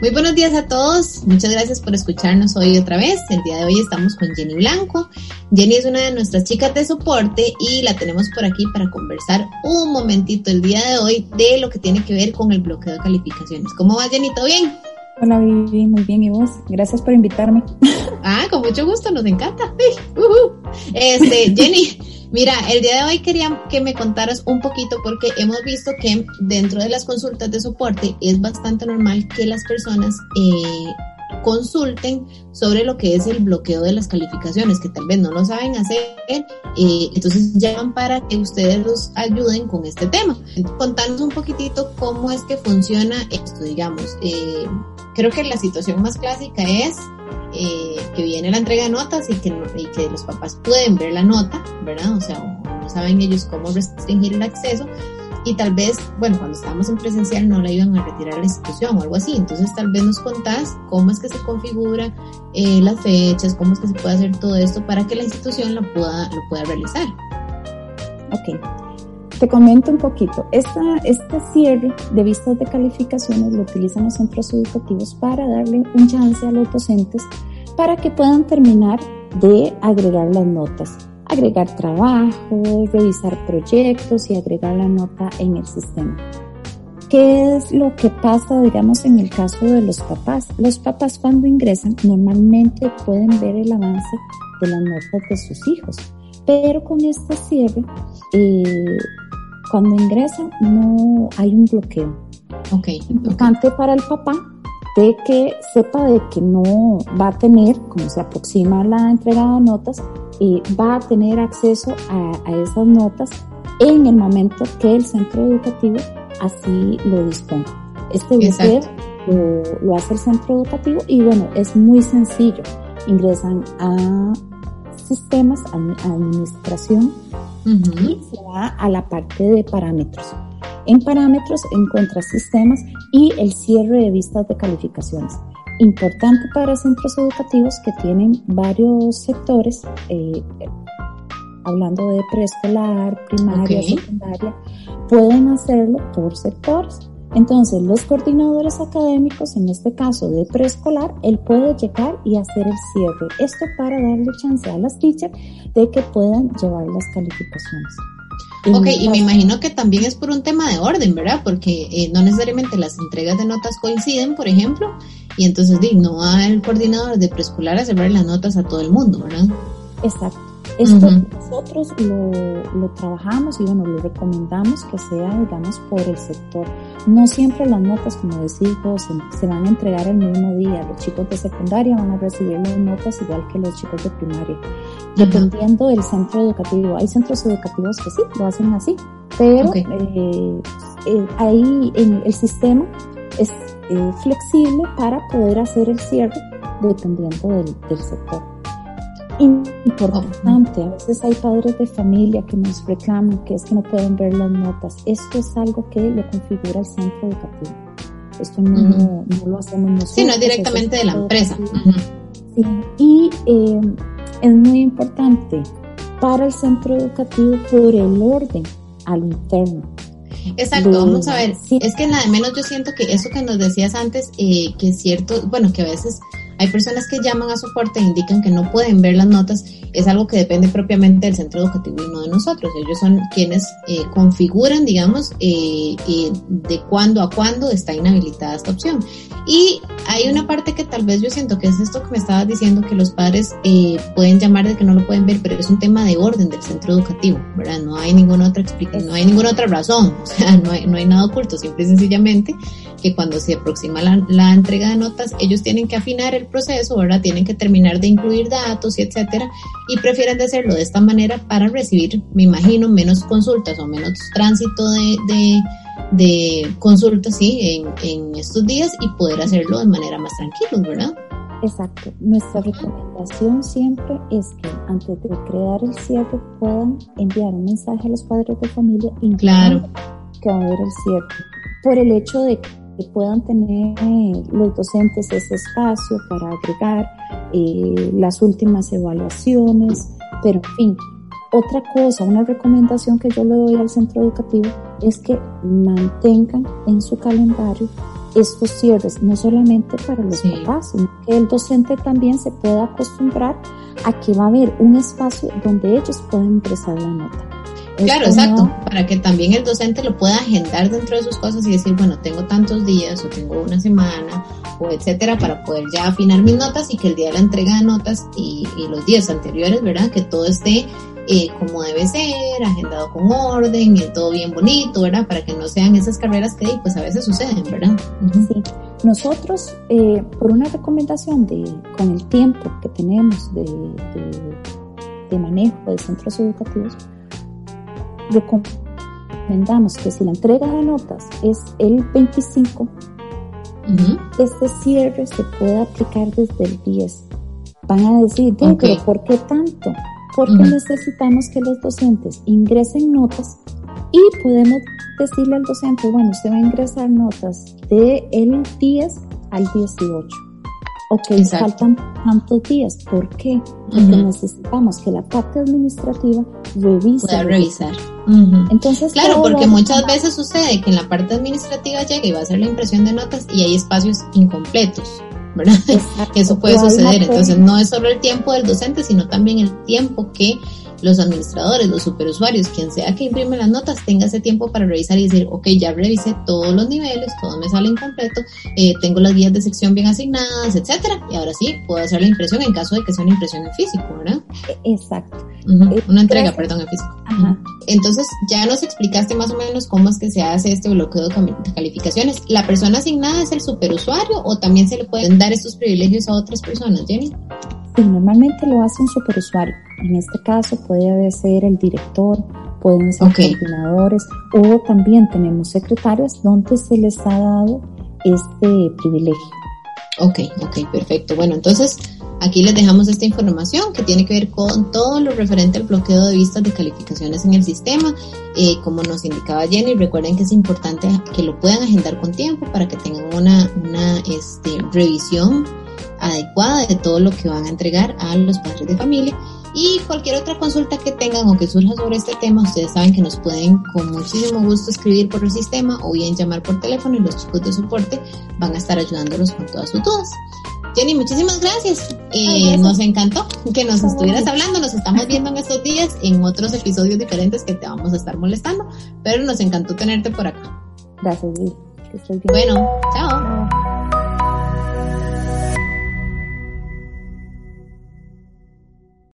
Muy buenos días a todos. Muchas gracias por escucharnos hoy otra vez. El día de hoy estamos con Jenny Blanco. Jenny es una de nuestras chicas de soporte y la tenemos por aquí para conversar un momentito el día de hoy de lo que tiene que ver con el bloqueo de calificaciones. ¿Cómo va Jenny? ¿Todo bien? Hola Vivi, muy bien. ¿Y vos? Gracias por invitarme. Ah, con mucho gusto, nos encanta. Este, Jenny, Mira, el día de hoy quería que me contaras un poquito porque hemos visto que dentro de las consultas de soporte es bastante normal que las personas eh, consulten sobre lo que es el bloqueo de las calificaciones, que tal vez no lo saben hacer, eh, entonces llaman para que ustedes los ayuden con este tema. Contanos un poquitito cómo es que funciona esto, digamos. Eh, creo que la situación más clásica es eh, que viene la entrega de notas y que, y que los papás pueden ver la nota, ¿verdad? O sea, no saben ellos cómo restringir el acceso y tal vez, bueno, cuando estábamos en presencial no la iban a retirar a la institución o algo así. Entonces tal vez nos contás cómo es que se configura eh, las fechas, cómo es que se puede hacer todo esto para que la institución lo pueda, lo pueda realizar. Ok. Te comento un poquito. Esta, este cierre de vistas de calificaciones lo utilizan los centros educativos para darle un chance a los docentes para que puedan terminar de agregar las notas, agregar trabajo, revisar proyectos y agregar la nota en el sistema. ¿Qué es lo que pasa, digamos, en el caso de los papás? Los papás cuando ingresan normalmente pueden ver el avance de las notas de sus hijos, pero con este cierre eh, cuando ingresa no hay un bloqueo. Ok. Importante para el papá de que sepa de que no va a tener, como se aproxima la entrega de notas, eh, va a tener acceso a, esas notas en el momento que el centro educativo así lo disponga. Este bloqueo lo, hace el centro educativo y bueno, es muy sencillo. Ingresan a sistemas, a administración y se va a la parte de parámetros. En parámetros encuentra sistemas y el cierre de vistas de calificaciones. Importante para centros educativos que tienen varios sectores, eh, hablando de preescolar, primaria, secundaria, pueden hacerlo por sectores. Entonces, los coordinadores académicos, en este caso de preescolar, él puede llegar y hacer el cierre. Esto para darle chance a las teachers de que puedan llevar las calificaciones. Ok, y me imagino que también es por un tema de orden, ¿verdad? Porque eh, no necesariamente las entregas de notas coinciden, por ejemplo, y entonces no va el coordinador de preescolar a cerrar las notas a todo el mundo, ¿verdad? Exacto. Esto nosotros lo, lo, trabajamos y bueno, lo recomendamos que sea, digamos, por el sector. No siempre las notas, como decís vos, se, van a entregar el mismo día. Los chicos de secundaria van a recibir las notas igual que los chicos de primaria. Dependiendo del centro educativo. Hay centros educativos que sí, lo hacen así, pero eh, eh, ahí en el sistema es eh, flexible para poder hacer el cierre dependiendo del, del sector importante. A veces hay padres de familia que nos reclaman que es que no pueden ver las notas. Esto es algo que lo configura el centro educativo. Esto no, lo hacemos nosotros. Sí, no es directamente de la empresa. Sí. Y eh, es muy importante para el centro educativo por el orden al interno. Exacto, vamos a ver. Es que nada menos yo siento que eso que nos decías antes, eh, que es cierto, bueno, que a veces hay personas que llaman a soporte e indican que no pueden ver las notas. Es algo que depende propiamente del centro educativo y no de nosotros. Ellos son quienes eh, configuran, digamos, eh, eh, de cuándo a cuándo está inhabilitada esta opción. Y hay una parte que tal vez yo siento que es esto que me estabas diciendo, que los padres pueden llamar de que no lo pueden ver, pero es un tema de orden del centro educativo, ¿verdad? No hay ninguna otra explicación, no hay ninguna otra razón, o sea, no hay, no hay nada oculto, simple y sencillamente que cuando se aproxima la, la entrega de notas, ellos tienen que afinar el proceso, ¿verdad? Tienen que terminar de incluir datos y etcétera, y prefieren de hacerlo de esta manera para recibir, me imagino, menos consultas o menos tránsito de, de, de consultas, sí, en, en estos días y poder hacerlo de manera más tranquila, ¿verdad? Exacto. Nuestra recomendación siempre es que antes de crear el cierre puedan enviar un mensaje a los padres de familia claro. que va a haber el cierre. Por el hecho de que puedan tener los docentes ese espacio para agregar eh, las últimas evaluaciones, pero en fin. Otra cosa, una recomendación que yo le doy al centro educativo es que mantengan en su calendario estos cierres, no solamente para los papás, sino que el docente también se pueda acostumbrar a que va a haber un espacio donde ellos pueden ingresar la nota. Claro, exacto, para que también el docente lo pueda agendar dentro de sus cosas y decir, bueno, tengo tantos días o tengo una semana o etcétera para poder ya afinar mis notas y que el día de la entrega de notas y, y los días anteriores, ¿verdad? Que todo esté eh, como debe ser, agendado con orden, y todo bien bonito, ¿verdad? Para que no sean esas carreras que pues a veces suceden, ¿verdad? Sí. Nosotros, eh, por una recomendación de, con el tiempo que tenemos de, de, manejo de centros educativos, recomendamos que si la entrega de notas es el 25, este cierre se puede aplicar desde el 10. Van a decir, pero ¿por qué tanto? porque necesitamos que los docentes ingresen notas y podemos decirle al docente, bueno, usted va a ingresar notas de el 10 al 18. Ok, faltan tantos días. ¿Por qué? Porque necesitamos que la parte administrativa revise. Pueda revisar. Entonces, claro, porque muchas veces sucede que en la parte administrativa llega y va a hacer la impresión de notas y hay espacios incompletos. ¿verdad? Eso puede suceder. Entonces no es solo el tiempo del docente, sino también el tiempo que los administradores, los superusuarios, quien sea que imprime las notas, tenga ese tiempo para revisar y decir, ok, ya revisé todos los niveles, todo me sale incompleto, eh, tengo las guías de sección bien asignadas, etcétera, y ahora sí puedo hacer la impresión en caso de que sea una impresión en físico, ¿verdad? Exacto. Eh, una entrega, perdón, en físico. Entonces, ya nos explicaste más o menos cómo es que se hace este bloqueo de calificaciones. ¿La persona asignada es el superusuario o también se le pueden dar estos privilegios a otras personas, Jenny? Sí, normalmente lo hace un superusuario. En este caso puede ser el director, pueden ser coordinadores o también tenemos secretarios donde se les ha dado este privilegio. Ok, ok, perfecto. Bueno, entonces aquí les dejamos esta información que tiene que ver con todo lo referente al bloqueo de vistas de calificaciones en el sistema. Eh, como nos indicaba Jenny, recuerden que es importante que lo puedan agendar con tiempo para que tengan una, una este, revisión adecuada de todo lo que van a entregar a los padres de familia. Y cualquier otra consulta que tengan o que surja sobre este tema, ustedes saben que nos pueden con muchísimo gusto escribir por el sistema o bien llamar por teléfono y los chicos de soporte van a estar ayudándolos con todas sus dudas. Jenny, muchísimas gracias. Eh, nos encantó que nos estuvieras hablando. Nos estamos viendo en estos días en otros episodios diferentes que te vamos a estar molestando, pero nos encantó tenerte por acá. Gracias, Bueno, chao.